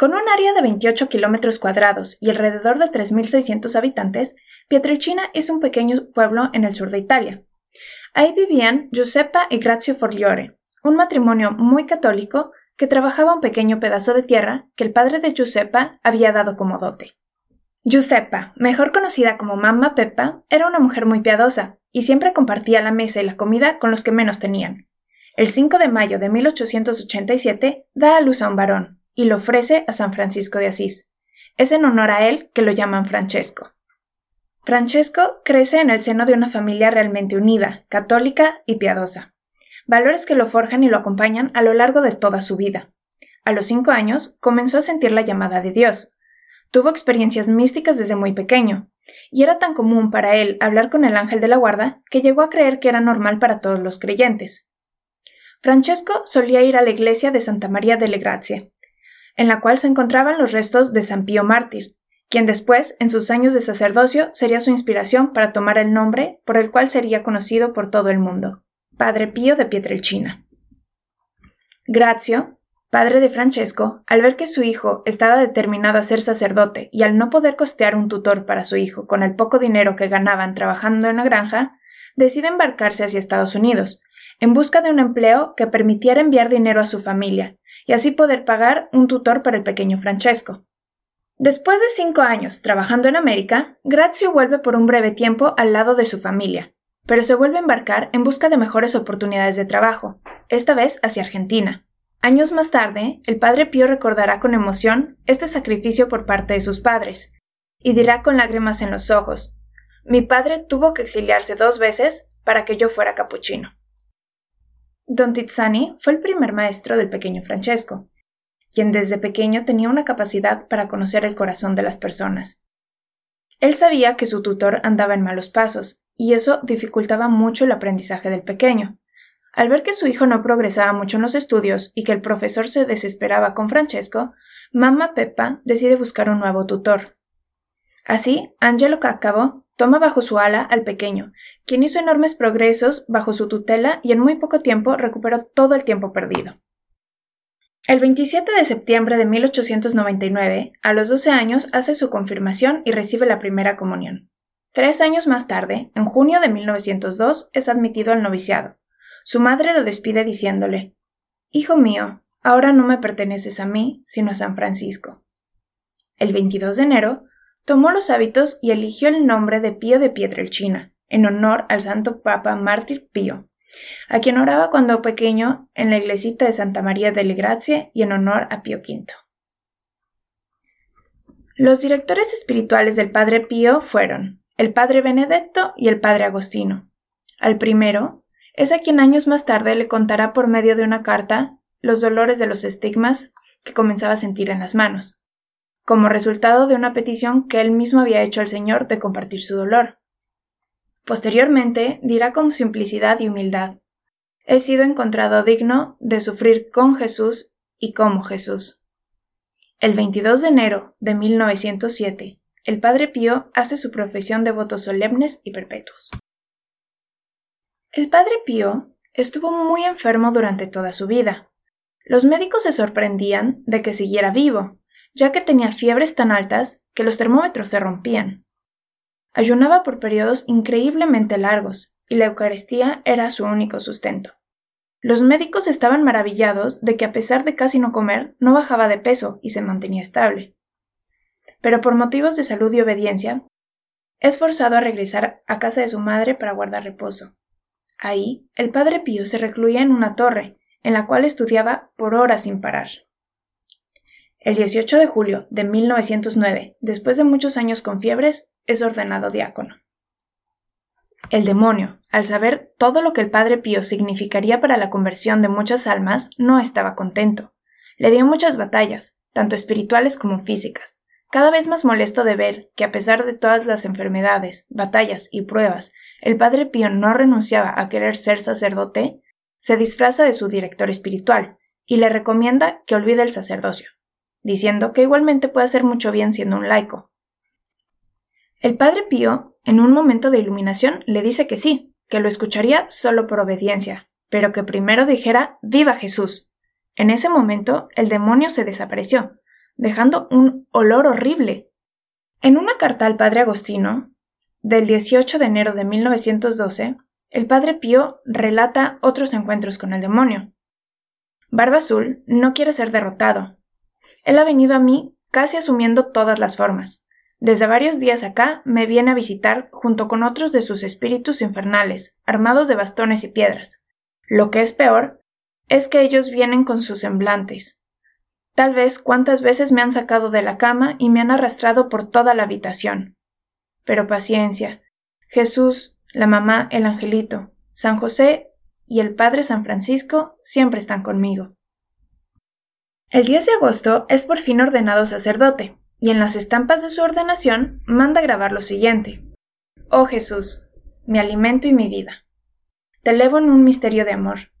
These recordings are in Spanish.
Con un área de 28 kilómetros cuadrados y alrededor de 3.600 habitantes, Pietrelcina es un pequeño pueblo en el sur de Italia. Ahí vivían Giuseppa y Grazio Forliore, un matrimonio muy católico que trabajaba un pequeño pedazo de tierra que el padre de Giuseppa había dado como dote. Giuseppa, mejor conocida como Mamma Peppa, era una mujer muy piadosa y siempre compartía la mesa y la comida con los que menos tenían. El 5 de mayo de 1887 da a luz a un varón, y lo ofrece a San Francisco de Asís. Es en honor a él que lo llaman Francesco. Francesco crece en el seno de una familia realmente unida, católica y piadosa. Valores que lo forjan y lo acompañan a lo largo de toda su vida. A los cinco años comenzó a sentir la llamada de Dios. Tuvo experiencias místicas desde muy pequeño, y era tan común para él hablar con el ángel de la guarda que llegó a creer que era normal para todos los creyentes. Francesco solía ir a la iglesia de Santa María delle Grazie, en la cual se encontraban los restos de San Pío Mártir, quien después, en sus años de sacerdocio, sería su inspiración para tomar el nombre por el cual sería conocido por todo el mundo, Padre Pío de Pietrelcina. Grazio, padre de Francesco, al ver que su hijo estaba determinado a ser sacerdote y al no poder costear un tutor para su hijo con el poco dinero que ganaban trabajando en la granja, decide embarcarse hacia Estados Unidos, en busca de un empleo que permitiera enviar dinero a su familia y así poder pagar un tutor para el pequeño Francesco. Después de cinco años trabajando en América, Grazio vuelve por un breve tiempo al lado de su familia, pero se vuelve a embarcar en busca de mejores oportunidades de trabajo, esta vez hacia Argentina. Años más tarde, el padre Pío recordará con emoción este sacrificio por parte de sus padres, y dirá con lágrimas en los ojos Mi padre tuvo que exiliarse dos veces para que yo fuera capuchino. Don Tizzani fue el primer maestro del pequeño Francesco, quien desde pequeño tenía una capacidad para conocer el corazón de las personas. Él sabía que su tutor andaba en malos pasos, y eso dificultaba mucho el aprendizaje del pequeño. Al ver que su hijo no progresaba mucho en los estudios y que el profesor se desesperaba con Francesco, mamá Peppa decide buscar un nuevo tutor. Así, Angelo Cáccavo toma bajo su ala al pequeño, quien hizo enormes progresos bajo su tutela y en muy poco tiempo recuperó todo el tiempo perdido. El 27 de septiembre de 1899, a los 12 años, hace su confirmación y recibe la primera comunión. Tres años más tarde, en junio de 1902, es admitido al noviciado. Su madre lo despide diciéndole Hijo mío, ahora no me perteneces a mí, sino a San Francisco. El 22 de enero, tomó los hábitos y eligió el nombre de Pío de Pietrelcina, en honor al santo Papa Mártir Pío, a quien oraba cuando pequeño en la iglesita de Santa María delle Grazie y en honor a Pío V. Los directores espirituales del Padre Pío fueron el Padre Benedetto y el Padre Agostino. Al primero es a quien años más tarde le contará por medio de una carta los dolores de los estigmas que comenzaba a sentir en las manos como resultado de una petición que él mismo había hecho al Señor de compartir su dolor. Posteriormente dirá con simplicidad y humildad He sido encontrado digno de sufrir con Jesús y como Jesús. El 22 de enero de 1907, el Padre Pío hace su profesión de votos solemnes y perpetuos. El Padre Pío estuvo muy enfermo durante toda su vida. Los médicos se sorprendían de que siguiera vivo, ya que tenía fiebres tan altas que los termómetros se rompían. Ayunaba por periodos increíblemente largos, y la Eucaristía era su único sustento. Los médicos estaban maravillados de que a pesar de casi no comer, no bajaba de peso y se mantenía estable. Pero por motivos de salud y obediencia, es forzado a regresar a casa de su madre para guardar reposo. Ahí, el padre Pío se recluía en una torre, en la cual estudiaba por horas sin parar. El 18 de julio de 1909, después de muchos años con fiebres, es ordenado diácono. El demonio, al saber todo lo que el Padre Pío significaría para la conversión de muchas almas, no estaba contento. Le dio muchas batallas, tanto espirituales como físicas, cada vez más molesto de ver que a pesar de todas las enfermedades, batallas y pruebas, el padre Pío no renunciaba a querer ser sacerdote, se disfraza de su director espiritual y le recomienda que olvide el sacerdocio, diciendo que igualmente puede hacer mucho bien siendo un laico. El padre Pío, en un momento de iluminación, le dice que sí, que lo escucharía solo por obediencia, pero que primero dijera Viva Jesús. En ese momento el demonio se desapareció, dejando un olor horrible. En una carta al padre Agostino, del 18 de enero de 1912, el padre Pío relata otros encuentros con el demonio. Barba Azul no quiere ser derrotado. Él ha venido a mí casi asumiendo todas las formas. Desde varios días acá me viene a visitar junto con otros de sus espíritus infernales, armados de bastones y piedras. Lo que es peor es que ellos vienen con sus semblantes. Tal vez cuántas veces me han sacado de la cama y me han arrastrado por toda la habitación. Pero paciencia. Jesús, la mamá, el angelito, San José y el Padre San Francisco siempre están conmigo. El 10 de agosto es por fin ordenado sacerdote, y en las estampas de su ordenación manda grabar lo siguiente. Oh Jesús, mi alimento y mi vida. Te elevo en un misterio de amor.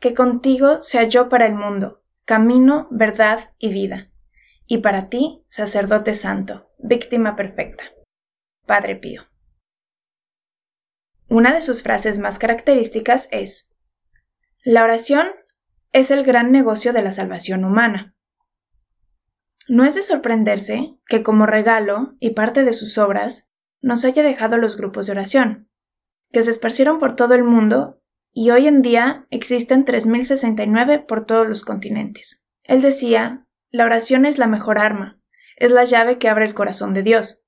Que contigo sea yo para el mundo, camino, verdad y vida. Y para ti, sacerdote santo, víctima perfecta. Padre Pío. Una de sus frases más características es La oración es el gran negocio de la salvación humana. No es de sorprenderse que como regalo y parte de sus obras nos haya dejado los grupos de oración, que se esparcieron por todo el mundo y hoy en día existen 3.069 por todos los continentes. Él decía, la oración es la mejor arma, es la llave que abre el corazón de Dios.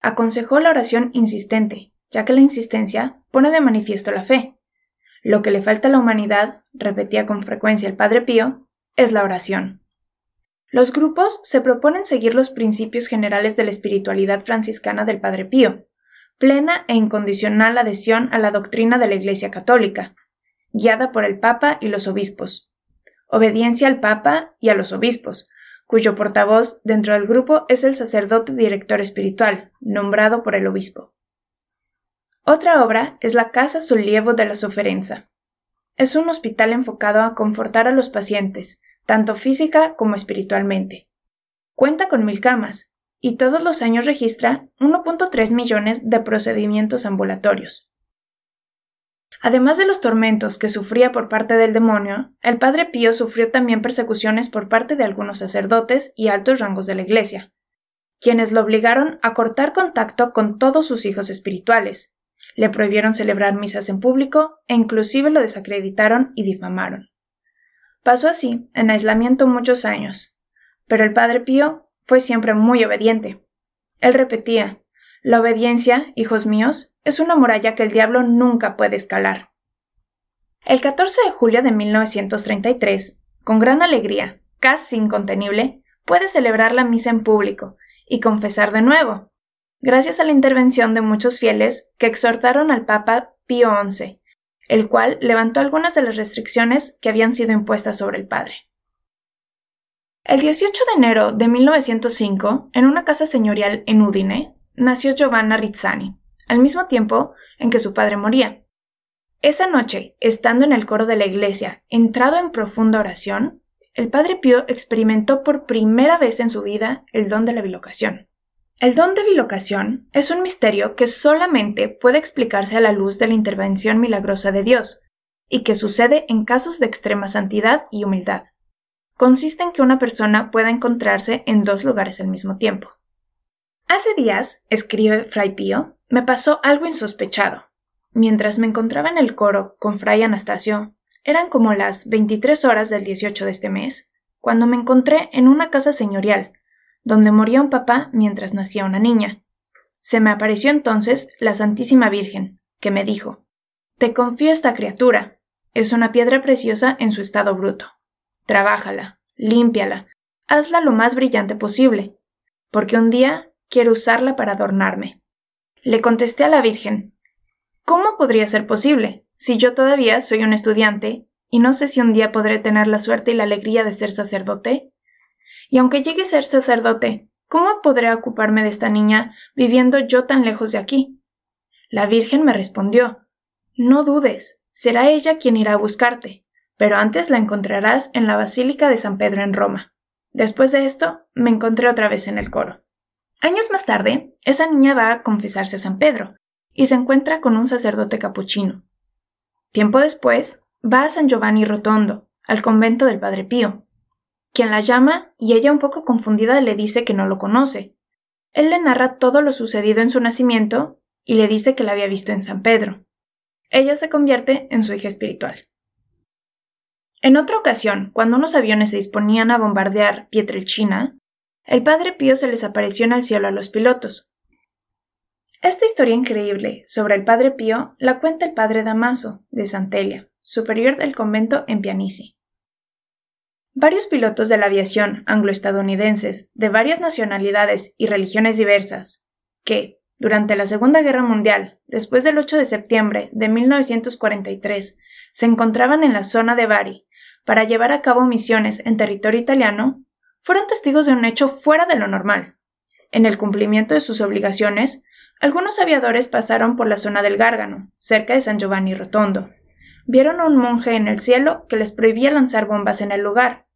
Aconsejó la oración insistente, ya que la insistencia pone de manifiesto la fe. Lo que le falta a la humanidad, repetía con frecuencia el Padre Pío, es la oración. Los grupos se proponen seguir los principios generales de la espiritualidad franciscana del Padre Pío, plena e incondicional adhesión a la doctrina de la Iglesia Católica, guiada por el Papa y los obispos, obediencia al Papa y a los obispos, cuyo portavoz dentro del grupo es el sacerdote director espiritual, nombrado por el obispo. Otra obra es la Casa Sollievo de la Soferenza. Es un hospital enfocado a confortar a los pacientes, tanto física como espiritualmente. Cuenta con mil camas, y todos los años registra 1.3 millones de procedimientos ambulatorios. Además de los tormentos que sufría por parte del demonio, el padre Pío sufrió también persecuciones por parte de algunos sacerdotes y altos rangos de la Iglesia, quienes lo obligaron a cortar contacto con todos sus hijos espirituales, le prohibieron celebrar misas en público e inclusive lo desacreditaron y difamaron. Pasó así, en aislamiento muchos años, pero el padre Pío fue siempre muy obediente. Él repetía La obediencia, hijos míos, es una muralla que el diablo nunca puede escalar. El 14 de julio de 1933, con gran alegría, casi incontenible, puede celebrar la misa en público y confesar de nuevo, gracias a la intervención de muchos fieles que exhortaron al Papa Pío XI, el cual levantó algunas de las restricciones que habían sido impuestas sobre el padre. El 18 de enero de 1905, en una casa señorial en Udine, nació Giovanna Rizzani, al mismo tiempo en que su padre moría. Esa noche, estando en el coro de la iglesia, entrado en profunda oración, el padre Pío experimentó por primera vez en su vida el don de la bilocación. El don de bilocación es un misterio que solamente puede explicarse a la luz de la intervención milagrosa de Dios, y que sucede en casos de extrema santidad y humildad. Consiste en que una persona pueda encontrarse en dos lugares al mismo tiempo. Hace días, escribe Fray Pío, me pasó algo insospechado. Mientras me encontraba en el coro con Fray Anastasio, eran como las 23 horas del 18 de este mes, cuando me encontré en una casa señorial, donde moría un papá mientras nacía una niña. Se me apareció entonces la Santísima Virgen, que me dijo Te confío esta criatura. Es una piedra preciosa en su estado bruto. Trabájala, límpiala, hazla lo más brillante posible, porque un día Quiero usarla para adornarme. Le contesté a la Virgen ¿Cómo podría ser posible, si yo todavía soy un estudiante y no sé si un día podré tener la suerte y la alegría de ser sacerdote? Y aunque llegue a ser sacerdote, ¿cómo podré ocuparme de esta niña viviendo yo tan lejos de aquí? La Virgen me respondió No dudes, será ella quien irá a buscarte, pero antes la encontrarás en la Basílica de San Pedro en Roma. Después de esto, me encontré otra vez en el coro. Años más tarde, esa niña va a confesarse a San Pedro, y se encuentra con un sacerdote capuchino. Tiempo después, va a San Giovanni Rotondo, al convento del Padre Pío, quien la llama y ella un poco confundida le dice que no lo conoce. Él le narra todo lo sucedido en su nacimiento y le dice que la había visto en San Pedro. Ella se convierte en su hija espiritual. En otra ocasión, cuando unos aviones se disponían a bombardear Pietrelcina, el Padre Pío se les apareció en el cielo a los pilotos. Esta historia increíble sobre el Padre Pío la cuenta el Padre Damaso, de Santelia, superior del convento en Pianici. Varios pilotos de la aviación anglo-estadounidenses de varias nacionalidades y religiones diversas, que, durante la Segunda Guerra Mundial, después del 8 de septiembre de 1943, se encontraban en la zona de Bari para llevar a cabo misiones en territorio italiano, fueron testigos de un hecho fuera de lo normal. En el cumplimiento de sus obligaciones, algunos aviadores pasaron por la zona del Gárgano, cerca de San Giovanni Rotondo, vieron a un monje en el cielo que les prohibía lanzar bombas en el lugar.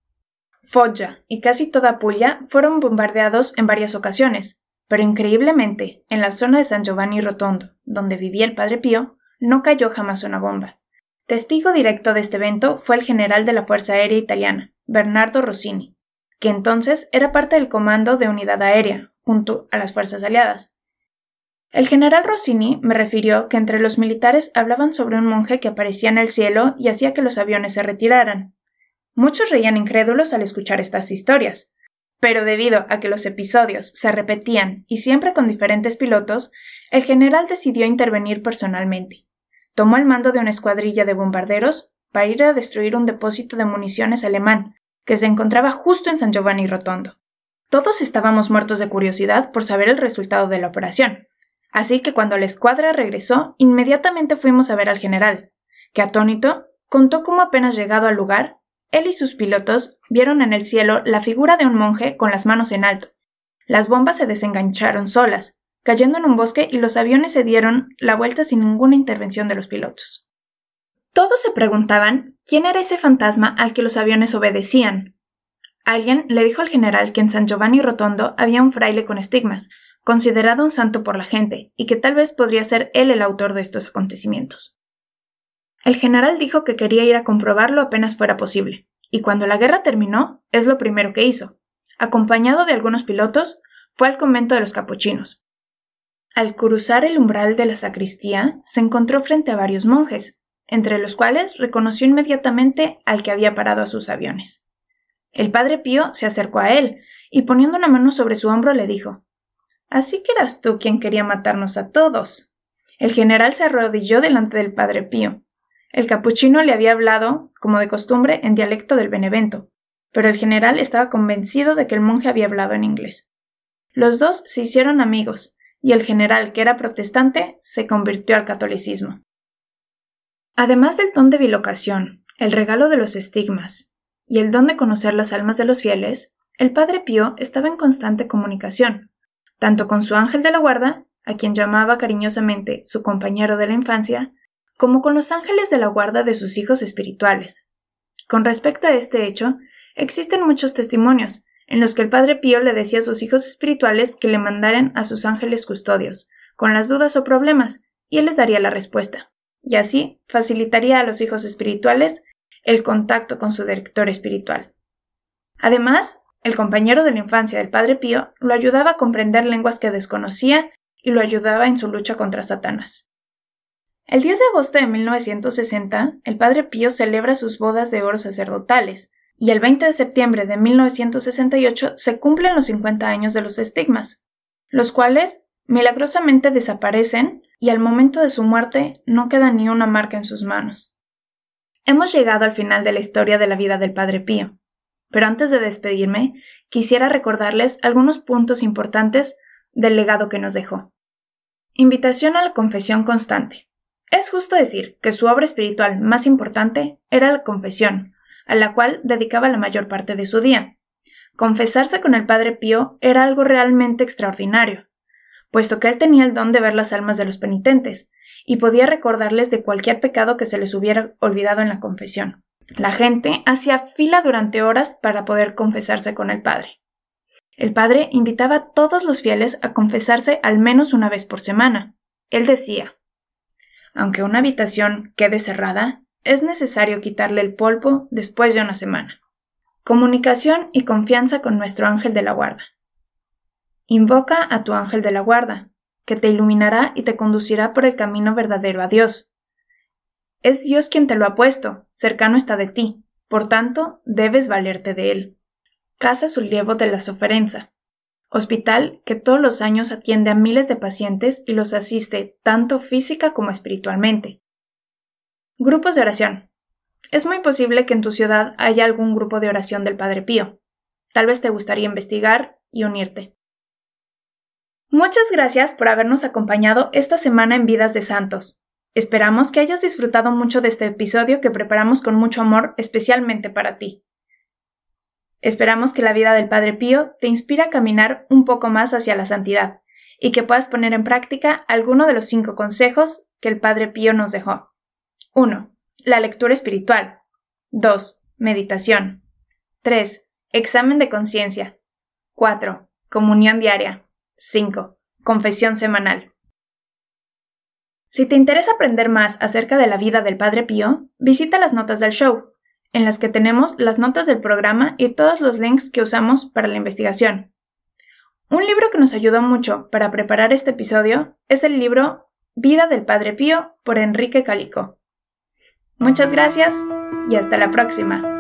Foggia y casi toda Puglia fueron bombardeados en varias ocasiones, pero increíblemente, en la zona de San Giovanni Rotondo, donde vivía el Padre Pío, no cayó jamás una bomba. Testigo directo de este evento fue el general de la Fuerza Aérea Italiana, Bernardo Rossini, que entonces era parte del comando de unidad aérea, junto a las fuerzas aliadas. El general Rossini me refirió que entre los militares hablaban sobre un monje que aparecía en el cielo y hacía que los aviones se retiraran. Muchos reían incrédulos al escuchar estas historias, pero debido a que los episodios se repetían y siempre con diferentes pilotos, el general decidió intervenir personalmente. Tomó el mando de una escuadrilla de bombarderos para ir a destruir un depósito de municiones alemán que se encontraba justo en San Giovanni Rotondo. Todos estábamos muertos de curiosidad por saber el resultado de la operación, Así que cuando la escuadra regresó, inmediatamente fuimos a ver al general, que atónito contó cómo apenas llegado al lugar, él y sus pilotos vieron en el cielo la figura de un monje con las manos en alto. Las bombas se desengancharon solas, cayendo en un bosque y los aviones se dieron la vuelta sin ninguna intervención de los pilotos. Todos se preguntaban quién era ese fantasma al que los aviones obedecían. Alguien le dijo al general que en San Giovanni Rotondo había un fraile con estigmas, considerado un santo por la gente, y que tal vez podría ser él el autor de estos acontecimientos. El general dijo que quería ir a comprobarlo apenas fuera posible, y cuando la guerra terminó, es lo primero que hizo. Acompañado de algunos pilotos, fue al convento de los capuchinos. Al cruzar el umbral de la sacristía, se encontró frente a varios monjes, entre los cuales reconoció inmediatamente al que había parado a sus aviones. El padre Pío se acercó a él, y poniendo una mano sobre su hombro le dijo Así que eras tú quien quería matarnos a todos. El general se arrodilló delante del padre Pío. El capuchino le había hablado, como de costumbre, en dialecto del Benevento, pero el general estaba convencido de que el monje había hablado en inglés. Los dos se hicieron amigos, y el general, que era protestante, se convirtió al catolicismo. Además del don de bilocación, el regalo de los estigmas y el don de conocer las almas de los fieles, el padre Pío estaba en constante comunicación, tanto con su ángel de la guarda, a quien llamaba cariñosamente su compañero de la infancia, como con los ángeles de la guarda de sus hijos espirituales. Con respecto a este hecho, existen muchos testimonios, en los que el Padre Pío le decía a sus hijos espirituales que le mandaran a sus ángeles custodios, con las dudas o problemas, y él les daría la respuesta, y así facilitaría a los hijos espirituales el contacto con su director espiritual. Además, el compañero de la infancia del Padre Pío lo ayudaba a comprender lenguas que desconocía y lo ayudaba en su lucha contra Satanás. El 10 de agosto de 1960, el Padre Pío celebra sus bodas de oro sacerdotales, y el 20 de septiembre de 1968 se cumplen los 50 años de los estigmas, los cuales milagrosamente desaparecen y al momento de su muerte no queda ni una marca en sus manos. Hemos llegado al final de la historia de la vida del Padre Pío. Pero antes de despedirme, quisiera recordarles algunos puntos importantes del legado que nos dejó. Invitación a la confesión constante. Es justo decir que su obra espiritual más importante era la confesión, a la cual dedicaba la mayor parte de su día. Confesarse con el Padre Pío era algo realmente extraordinario, puesto que él tenía el don de ver las almas de los penitentes, y podía recordarles de cualquier pecado que se les hubiera olvidado en la confesión. La gente hacía fila durante horas para poder confesarse con el Padre. El Padre invitaba a todos los fieles a confesarse al menos una vez por semana. Él decía Aunque una habitación quede cerrada, es necesario quitarle el polvo después de una semana. Comunicación y confianza con nuestro ángel de la guarda. Invoca a tu ángel de la guarda, que te iluminará y te conducirá por el camino verdadero a Dios. Es Dios quien te lo ha puesto, cercano está de ti, por tanto, debes valerte de él. Casa Sulievo de la Soferenza. Hospital que todos los años atiende a miles de pacientes y los asiste tanto física como espiritualmente. Grupos de oración. Es muy posible que en tu ciudad haya algún grupo de oración del Padre Pío. Tal vez te gustaría investigar y unirte. Muchas gracias por habernos acompañado esta semana en Vidas de Santos. Esperamos que hayas disfrutado mucho de este episodio que preparamos con mucho amor especialmente para ti. Esperamos que la vida del Padre Pío te inspire a caminar un poco más hacia la santidad y que puedas poner en práctica alguno de los cinco consejos que el Padre Pío nos dejó. 1. La lectura espiritual. 2. Meditación. 3. Examen de conciencia. 4. Comunión diaria. 5. Confesión semanal. Si te interesa aprender más acerca de la vida del Padre Pío, visita las notas del show, en las que tenemos las notas del programa y todos los links que usamos para la investigación. Un libro que nos ayudó mucho para preparar este episodio es el libro Vida del Padre Pío por Enrique Calico. Muchas gracias y hasta la próxima.